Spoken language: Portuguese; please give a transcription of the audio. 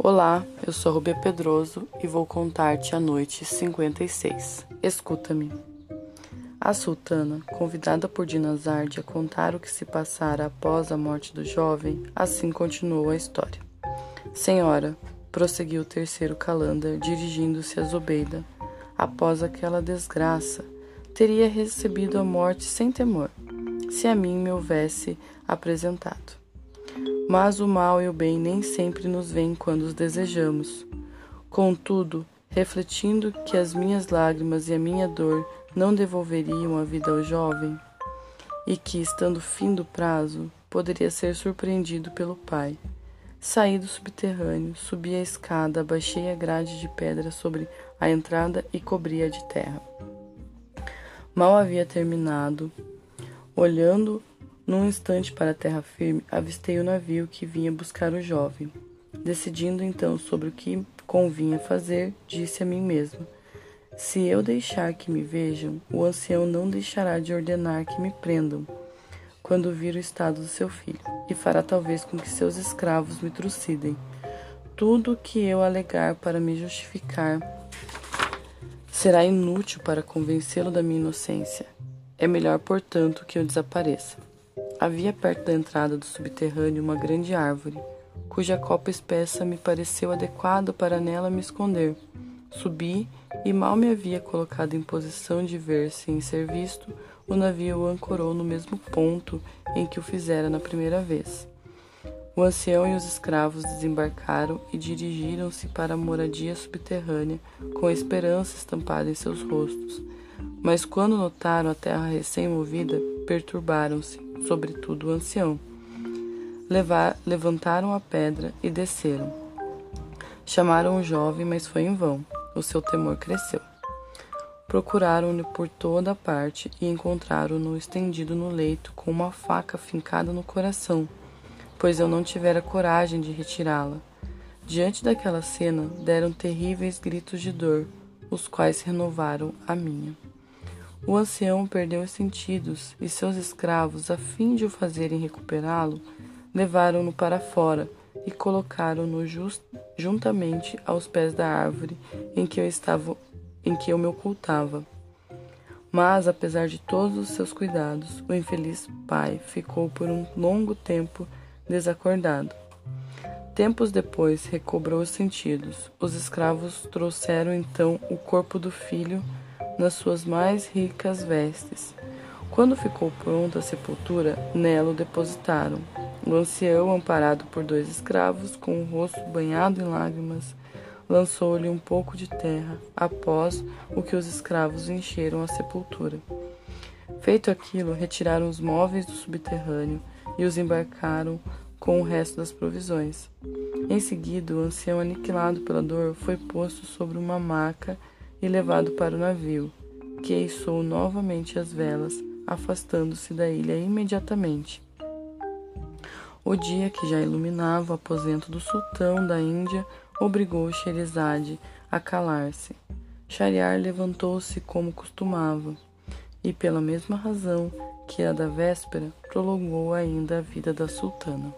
Olá, eu sou Rubia Pedroso e vou contar-te a noite 56. Escuta-me. A sultana, convidada por Dinazarde a contar o que se passara após a morte do jovem, assim continuou a história. Senhora, prosseguiu o terceiro calanda, dirigindo-se a Zobeida, após aquela desgraça, teria recebido a morte sem temor, se a mim me houvesse apresentado. Mas o mal e o bem nem sempre nos vêm quando os desejamos. Contudo, refletindo que as minhas lágrimas e a minha dor não devolveriam a vida ao jovem, e que, estando fim do prazo, poderia ser surpreendido pelo pai. Saí do subterrâneo, subi a escada, abaixei a grade de pedra sobre a entrada e cobri-a de terra. Mal havia terminado, olhando num instante para a terra firme, avistei o navio que vinha buscar o jovem. Decidindo então sobre o que convinha fazer, disse a mim mesmo: Se eu deixar que me vejam, o ancião não deixará de ordenar que me prendam quando vir o estado do seu filho, e fará talvez com que seus escravos me trucidem. Tudo o que eu alegar para me justificar será inútil para convencê-lo da minha inocência. É melhor, portanto, que eu desapareça. Havia perto da entrada do subterrâneo uma grande árvore, cuja copa espessa me pareceu adequado para nela me esconder. Subi e mal me havia colocado em posição de ver sem ser visto, o navio ancorou no mesmo ponto em que o fizera na primeira vez. O ancião e os escravos desembarcaram e dirigiram-se para a moradia subterrânea, com a esperança estampada em seus rostos. Mas quando notaram a terra recém-movida, perturbaram-se sobretudo o ancião. Levar, levantaram a pedra e desceram. Chamaram o jovem, mas foi em vão. O seu temor cresceu. Procuraram-no por toda parte e encontraram-no estendido no leito com uma faca fincada no coração, pois eu não tivera coragem de retirá-la. Diante daquela cena, deram terríveis gritos de dor, os quais renovaram a minha. O ancião perdeu os sentidos e seus escravos, a fim de o fazerem recuperá-lo, levaram-no para fora e colocaram-no juntamente aos pés da árvore em que eu estava, em que eu me ocultava. Mas, apesar de todos os seus cuidados, o infeliz pai ficou por um longo tempo desacordado. Tempos depois recobrou os sentidos. Os escravos trouxeram então o corpo do filho nas suas mais ricas vestes. Quando ficou pronta a sepultura, nela o depositaram. O ancião, amparado por dois escravos, com o rosto banhado em lágrimas, lançou-lhe um pouco de terra, após o que os escravos encheram a sepultura. Feito aquilo, retiraram os móveis do subterrâneo e os embarcaram com o resto das provisões. Em seguida, o ancião, aniquilado pela dor, foi posto sobre uma maca e levado para o navio, que içou novamente as velas, afastando-se da ilha imediatamente. O dia que já iluminava o aposento do sultão da Índia obrigou Sherazade a calar-se. Shariar levantou-se como costumava, e pela mesma razão que a da véspera, prolongou ainda a vida da sultana.